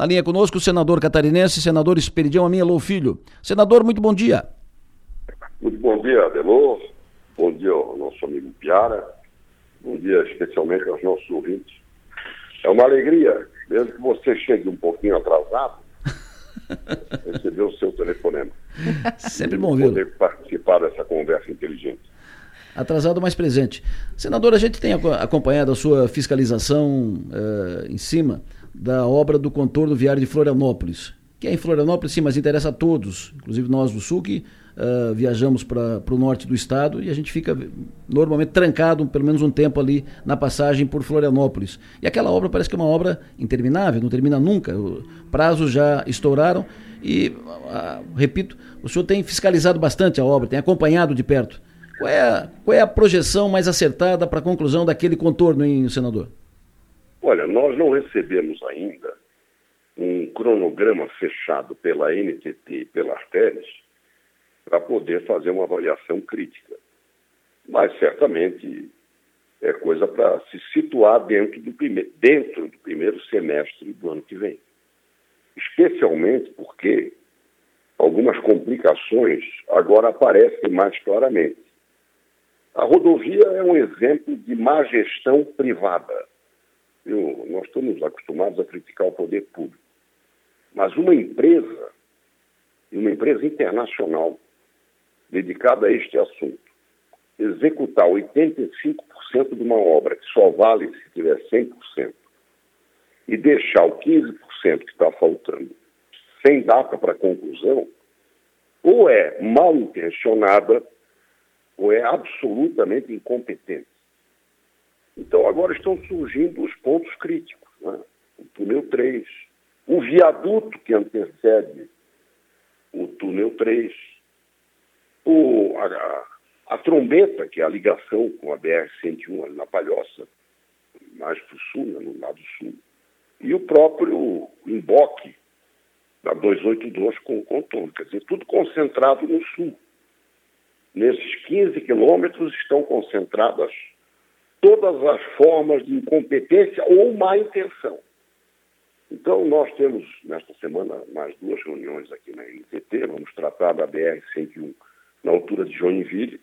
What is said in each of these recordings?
Na linha conosco, o senador catarinense, senador Esperidião Aminha Filho. Senador, muito bom dia. Muito bom dia, Adelô. Bom dia ao nosso amigo Piara. Bom dia especialmente aos nossos ouvintes. É uma alegria, mesmo que você chegue um pouquinho atrasado, receber o seu telefonema. Sempre bom ver. Poder participar dessa conversa inteligente. Atrasado, mas presente. Senador, a gente tem acompanhado a sua fiscalização uh, em cima da obra do contorno viário de Florianópolis, que é em Florianópolis, sim, mas interessa a todos, inclusive nós do Sul, que uh, viajamos para o norte do estado e a gente fica normalmente trancado pelo menos um tempo ali na passagem por Florianópolis. E aquela obra parece que é uma obra interminável, não termina nunca. Prazos já estouraram e, uh, repito, o senhor tem fiscalizado bastante a obra, tem acompanhado de perto. Qual é a, qual é a projeção mais acertada para a conclusão daquele contorno, hein, senador? Olha, nós não recebemos ainda um cronograma fechado pela NTT e pela Arteres para poder fazer uma avaliação crítica. Mas certamente é coisa para se situar dentro do, dentro do primeiro semestre do ano que vem. Especialmente porque algumas complicações agora aparecem mais claramente. A rodovia é um exemplo de má gestão privada. Eu, nós estamos acostumados a criticar o poder público. Mas uma empresa, uma empresa internacional, dedicada a este assunto, executar 85% de uma obra que só vale se tiver 100% e deixar o 15% que está faltando sem data para conclusão, ou é mal intencionada ou é absolutamente incompetente. Então agora estão surgindo os pontos críticos. Né? O túnel 3, o viaduto que antecede o túnel 3, o, a, a, trombeta, que é a ligação com a BR-101 ali na Palhoça, mais para o sul, né, no lado sul, e o próprio emboque da 282 com o contorno, quer dizer, tudo concentrado no sul. Nesses 15 quilômetros estão concentradas todas as formas de incompetência ou má intenção. Então, nós temos, nesta semana, mais duas reuniões aqui na NTT. Vamos tratar da BR-101 na altura de Joinville,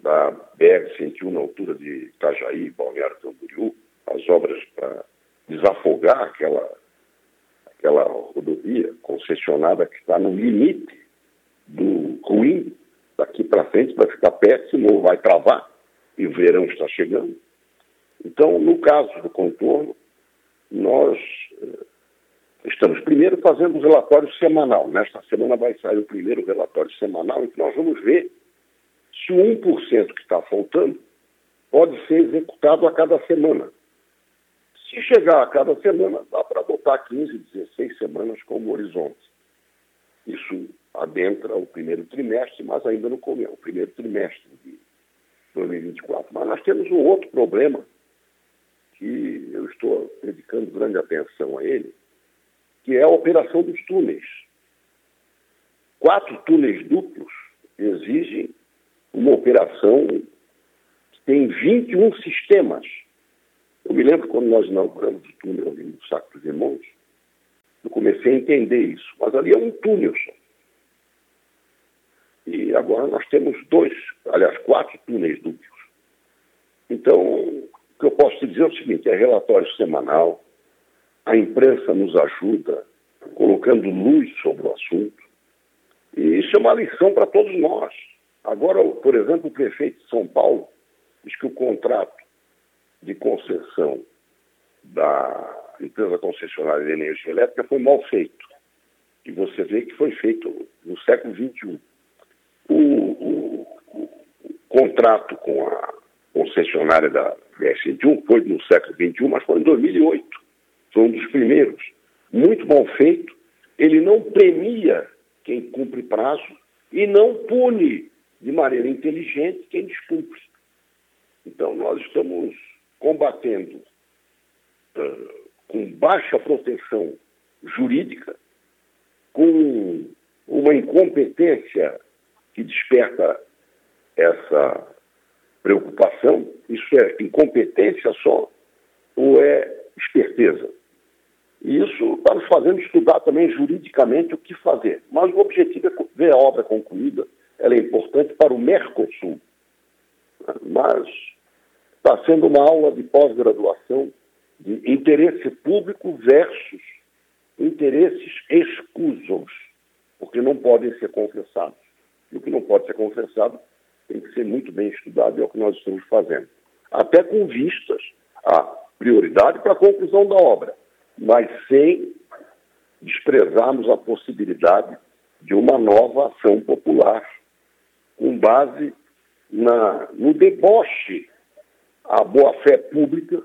da BR-101 na altura de Itajaí, Balneário Camboriú, as obras para desafogar aquela, aquela rodovia concessionada que está no limite do ruim, daqui para frente vai ficar péssimo, vai travar, e o verão está chegando. Então, no caso do contorno, nós eh, estamos primeiro fazendo o relatório semanal. Nesta semana vai sair o primeiro relatório semanal, em que nós vamos ver se o 1% que está faltando pode ser executado a cada semana. Se chegar a cada semana, dá para botar 15, 16 semanas como horizonte. Isso adentra o primeiro trimestre, mas ainda no começo, o primeiro trimestre de 2024. Mas nós temos um outro problema que eu estou dedicando grande atenção a ele, que é a operação dos túneis. Quatro túneis duplos exigem uma operação que tem 21 sistemas. Eu me lembro quando nós inauguramos o túnel ali no Saco dos Irmãos, eu comecei a entender isso. Mas ali é um túnel só. E agora nós temos dois, aliás, quatro túneis duplos. Então, o que eu posso dizer é o seguinte: é relatório semanal, a imprensa nos ajuda, colocando luz sobre o assunto. E isso é uma lição para todos nós. Agora, por exemplo, o prefeito de São Paulo diz que o contrato de concessão da empresa concessionária de energia elétrica foi mal feito. E você vê que foi feito no século XXI. O, o, contrato com a concessionária da BR-101 foi no século XXI, mas foi em 2008. Foi um dos primeiros. Muito mal feito. Ele não premia quem cumpre prazo e não pune de maneira inteligente quem descumpre. Então, nós estamos combatendo uh, com baixa proteção jurídica, com uma incompetência que desperta essa preocupação. Isso é incompetência só ou é esperteza? E isso está nos fazendo estudar também juridicamente o que fazer. Mas o objetivo é ver a obra concluída. Ela é importante para o Mercosul. Mas está sendo uma aula de pós-graduação de interesse público versus interesses escusos, porque não podem ser confessados. E o que não pode ser confessado tem que ser muito bem estudado, e é o que nós estamos fazendo. Até com vistas à prioridade para a conclusão da obra mas sem desprezarmos a possibilidade de uma nova ação popular, com base na, no deboche à boa-fé pública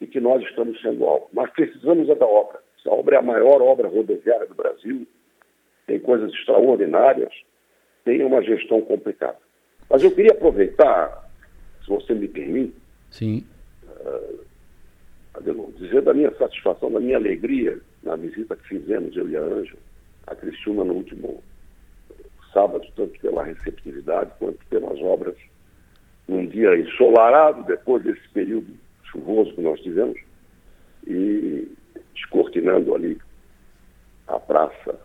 e que nós estamos sendo alvo. Mas precisamos é da obra. Essa obra é a maior obra rodoviária do Brasil, tem coisas extraordinárias, tem uma gestão complicada. Mas eu queria aproveitar, se você me permite, Sim. Uh, Adelon, dizer da minha satisfação, da minha alegria na visita que fizemos, eu e a Ângela, a Cristina no último sábado, tanto pela receptividade quanto pelas obras, num dia ensolarado, depois desse período chuvoso que nós tivemos, e descortinando ali a praça,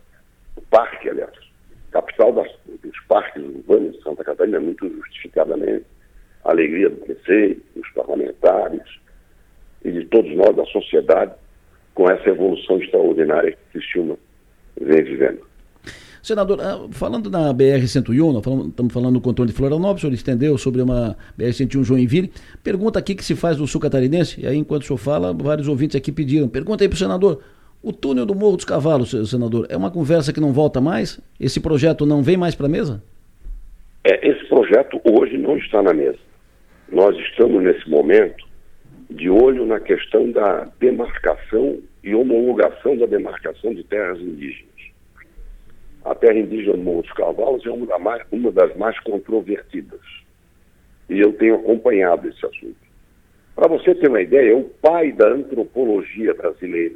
o parque, aliás, capital das, dos parques urbanos de Santa Catarina, muito justificadamente, a alegria do prefeito, dos parlamentares, e de todos nós, da sociedade, com essa evolução extraordinária que Criciúma vem vivendo. Senador, ah, falando na BR-101, estamos falando do controle de Florianópolis, o senhor estendeu sobre uma BR-101 Joinville. Pergunta aqui que se faz do sul catarinense, e aí enquanto o senhor fala, vários ouvintes aqui pediram. Pergunta aí para o senador, o túnel do Morro dos Cavalos, senador, é uma conversa que não volta mais? Esse projeto não vem mais para a mesa? É, esse projeto hoje não está na mesa. Nós estamos nesse momento de olho na questão da demarcação e homologação da demarcação de terras indígenas. A terra indígena do Morro dos Cavalos é uma, das mais controvertidas. E eu tenho acompanhado esse assunto. Para você ter uma ideia, é o pai da antropologia brasileira.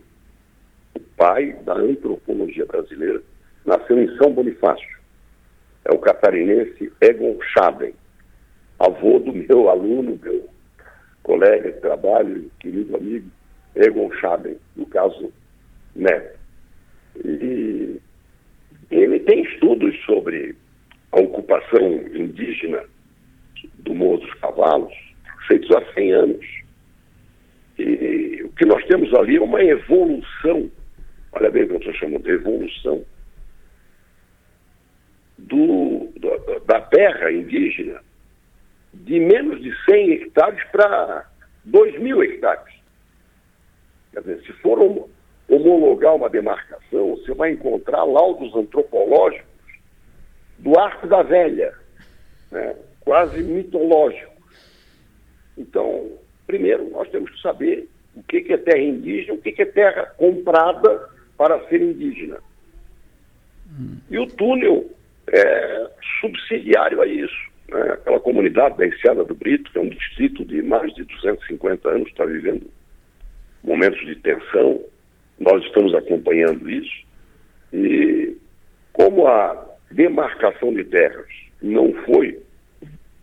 O pai da antropologia brasileira nasceu em São Bonifácio. É o catarinense Egon Schaben, avô do meu aluno, meu colega de trabalho, querido amigo, Egon Schaben, no caso Neto. E ele tem estudos sobre a ocupação indígena do Morro dos Cavalos, feitos há 100 anos. E o que nós temos ali é uma evolução, olha bem o que eu estou chamando de evolução, do, da terra indígena de menos de 100 hectares para 2 mil hectares. Quer dizer, se for homologar uma demarcação, você vai encontrar laudos antropológicos do Arco da Velha, né? quase mitológicos. Então, primeiro, nós temos que saber o que é terra indígena, o que é terra comprada para ser indígena. E o túnel é subsidiário a isso. Né? Aquela comunidade da Enseada do Brito, que é um distrito de mais de 250 anos, está vivendo momentos de tensão. Nós estamos acompanhando isso. E como a demarcação de terras não foi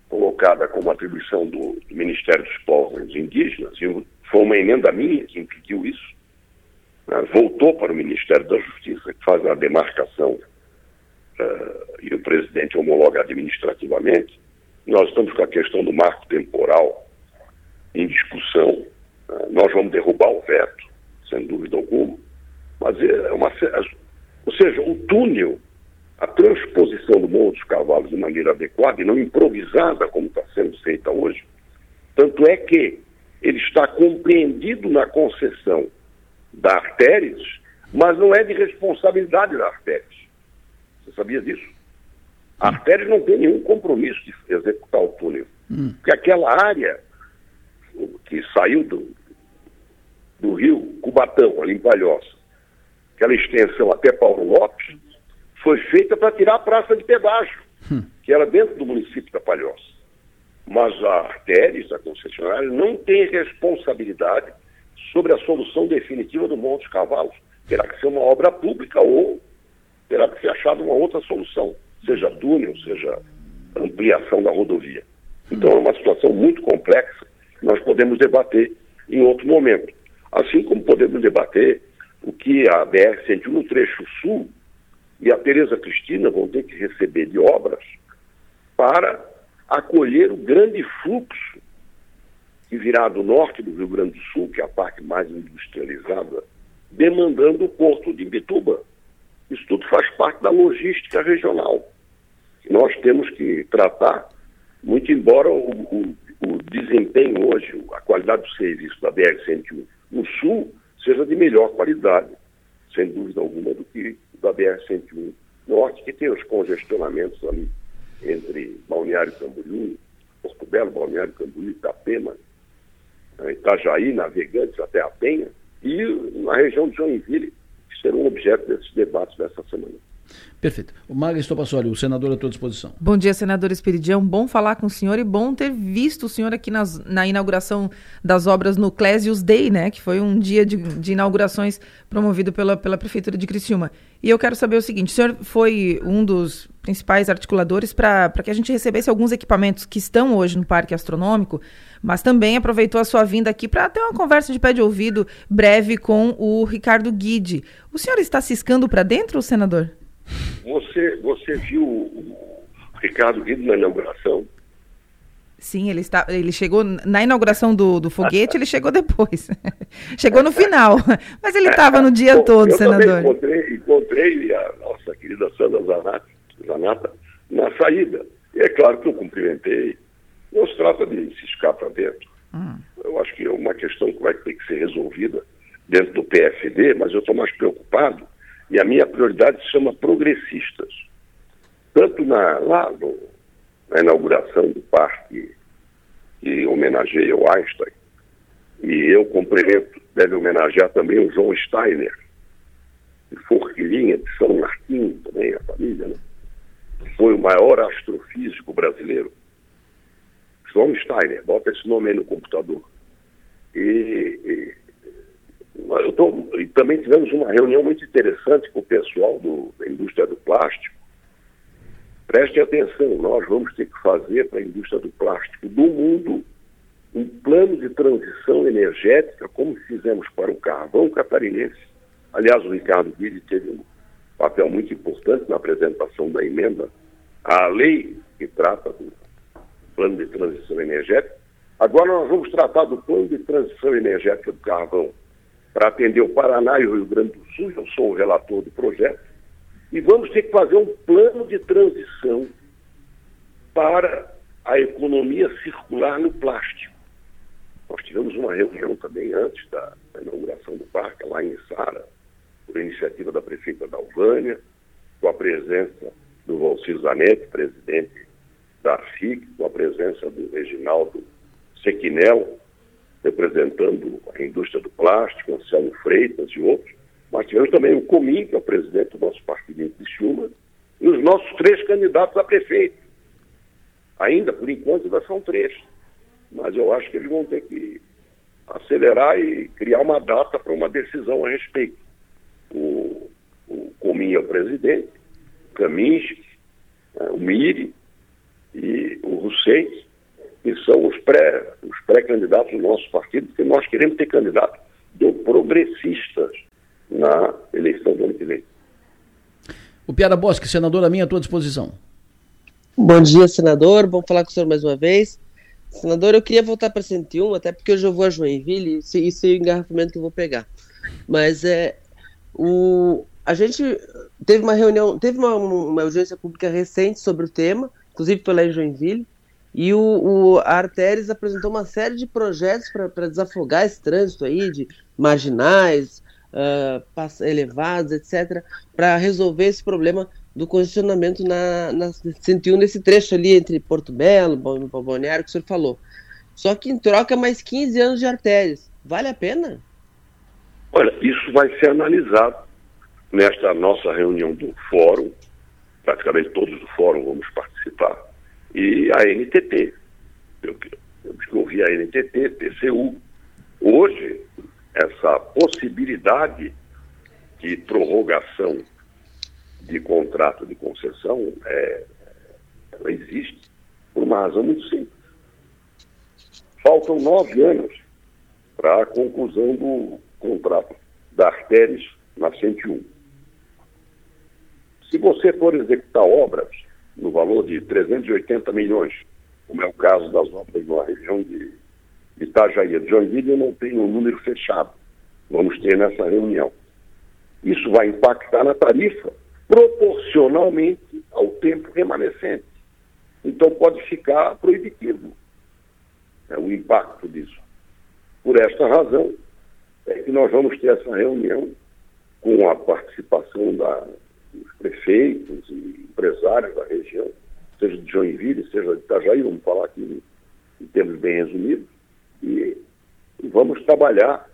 colocada como atribuição do, Ministério dos Povos Indígenas, foi uma emenda minha que impediu isso, né? voltou para o Ministério da Justiça, que faz a demarcação uh, e o presidente homologa administrativamente, nós estamos com a questão do marco temporal em discussão. Uh, nós vamos derrubar o veto, sem dúvida alguma, mas é uma. Ou seja, o túnel, a transposição do Morro dos Cavalos de maneira adequada e não improvisada, como está sendo feita hoje, tanto é que ele está compreendido na concessão da Artéries, mas não é de responsabilidade da Artéries. Você sabia disso? A Artéria não tem nenhum compromisso de executar o túnel. Hum. Porque aquela área que saiu do, do rio Cubatão, ali em Palhoça, aquela extensão até Paulo Lopes, foi feita para tirar a praça de pedágio, hum. que era dentro do município da Palhoça. Mas a Artéries, a concessionária, não tem responsabilidade sobre a solução definitiva do Monte Cavalos. Terá que ser uma obra pública ou terá que ser achada uma outra solução, seja túnel, seja ampliação da rodovia. Então é uma situação muito complexa que nós podemos debater em outro momento. Assim como podemos debater o que a BR-101 no trecho sul e a Tereza Cristina vão ter que receber de obras para acolher o grande fluxo que virá do norte do Rio Grande do Sul, que é a parte mais industrializada, demandando o porto de Bituba. Isso tudo faz parte da logística regional. Nós temos que tratar, muito embora o, o, o desempenho hoje, a qualidade do serviço da BR-101 no sul seja de melhor qualidade, sem dúvida alguma, do que da BR-101 Norte, que tem os congestionamentos ali entre Balneário Camboriú, Porto Belo, Balneário Camboriú, Itapema, Itajaí, Navegantes até a Penha, e na região de Joinville, que serão objeto desses debates dessa semana. Perfeito. O Magno Estopassoli, o senador à tua disposição. Bom dia, senador Esperidião. Bom falar com o senhor e bom ter visto o senhor aqui nas, na inauguração das obras no Clésius Day, né? Que foi um dia de, de inaugurações promovido pela, pela Prefeitura de Criciúma. E eu quero saber o seguinte: o senhor foi um dos principais articuladores para que a gente recebesse alguns equipamentos que estão hoje no Parque Astronômico, mas também aproveitou a sua vinda aqui para ter uma conversa de pé de ouvido breve com o Ricardo Guide. O senhor está ciscando para dentro, senador? Você, você viu o Ricardo Guido na inauguração? Sim, ele, está, ele chegou na inauguração do, do foguete, ele chegou depois. chegou no final, mas ele estava no dia todo, eu senador. Encontrei, encontrei a nossa querida Sandra Zanata, Zanata na saída. E é claro que eu cumprimentei. Não se trata de ciscar para dentro. Hum. Eu acho que é uma questão que vai ter que ser resolvida dentro do PFD, mas eu estou mais preocupado e a minha prioridade se chama progressistas. Tanto na, lá no, na inauguração do parque que homenageia o Einstein, e eu cumprimento, deve homenagear também o João Steiner, de Forquilinha, de São Martinho, também a família, né? foi o maior astrofísico brasileiro. João Steiner, bota esse nome aí no computador. E, e tô, e também tivemos uma reunião muito interessante com o pessoal do, da indústria do plástico. Preste atenção, nós vamos ter que fazer para a indústria do plástico do mundo um plano de transição energética, como fizemos para o carvão catarinense. Aliás, o Ricardo Guide teve um papel muito importante na apresentação da emenda à lei que trata do plano de transição energética. Agora nós vamos tratar do plano de transição energética do carvão para atender o Paraná e o Rio Grande do Sul, eu sou o relator do projeto, e vamos ter que fazer um plano de transição para a economia circular no plástico. Nós tivemos uma reunião também antes da, inauguração do parque, lá em Sara, por iniciativa da prefeita da Alvânia, com a presença do Valcir Zanetti, presidente da FIC, com a presença do Reginaldo Sequinel, representando a indústria do plástico, Anselmo Freitas e outros. Mas tivemos também o Comim, que é o presidente do nosso partido de Chuma, e os nossos três candidatos a prefeito. Ainda, por enquanto, ainda são três. Mas eu acho que eles vão ter que acelerar e criar uma data para uma decisão a respeito. O, o Comim é o presidente, o Kaminski, né, o Miri e o Hussein que são os pré os pré-candidatos do nosso partido, porque nós queremos ter candidato do progressistas na eleição do ano que vem. O Piara Bosque, senador, a minha à tua disposição. Bom dia, senador. Bom falar com o senhor mais uma vez. Senador, eu queria voltar para 101, até porque hoje eu vou a Joinville, isso, isso é o engarrafamento que eu vou pegar. Mas é, o, a gente teve uma reunião, teve uma, uma audiência pública recente sobre o tema, inclusive pela em Joinville, e o, o apresentou uma série de projetos para desafogar esse trânsito aí de marginais, uh, elevados, etc., para resolver esse problema do congestionamento na, na 101, nesse trecho ali entre Porto Belo, Balneário, que o senhor falou. Só que em troca mais 15 anos de artérias. Vale a pena? Olha, isso vai ser analisado nesta nossa reunião do fórum. Praticamente todos do fórum vamos participar e a NTT. Eu, eu ouvi a NTT, TCU. Hoje, essa possibilidade de prorrogação de contrato de concessão é, ela existe por uma razão muito simples. Faltam nove anos para a conclusão do contrato da Artéries na 101. Se você for executar obras no valor de 380 milhões, como é o caso das obras na região de Itajaí, de Joinville, eu não tenho um número fechado. Vamos ter nessa reunião. Isso vai impactar na tarifa proporcionalmente ao tempo remanescente. Então pode ficar proibitivo é, o impacto disso. Por esta razão é que nós vamos ter essa reunião com a participação da, dos prefeitos e empresários da região, seja de Joinville, seja de Itajaí, vamos falar aqui em termos bem resumidos, e vamos trabalhar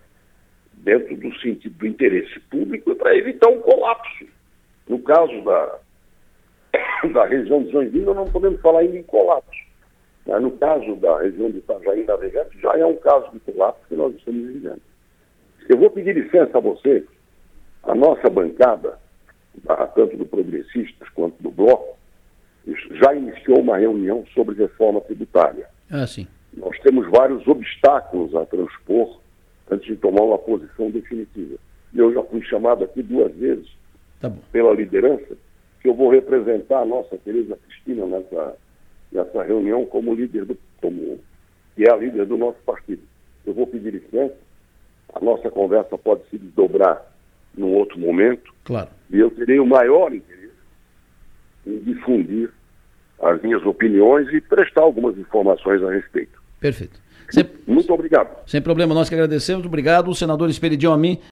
dentro do sentido do interesse público para evitar um colapso. No caso da, da região de Joinville, nós não podemos falar ainda em colapso. Mas no caso da região de Itajaí Navegante, já é um caso de colapso que nós estamos vivendo. Eu vou pedir licença a você, a nossa bancada, tanto do Progressistas quanto do Bloco, já iniciou uma reunião sobre reforma tributária. Ah, sim. Nós temos vários obstáculos a transpor antes de tomar uma posição definitiva. E eu já fui chamado aqui duas vezes tá pela liderança, que eu vou representar a nossa querida Cristina nessa, nessa reunião como líder do como, que é a líder do nosso partido. Eu vou pedir licença, a nossa conversa pode se desdobrar num outro momento. Claro. E eu terei o maior interesse em difundir as minhas opiniões e prestar algumas informações a respeito. Perfeito. Sem, Muito obrigado. Sem problema, nós que agradecemos. Obrigado, senador Esperidião Amin.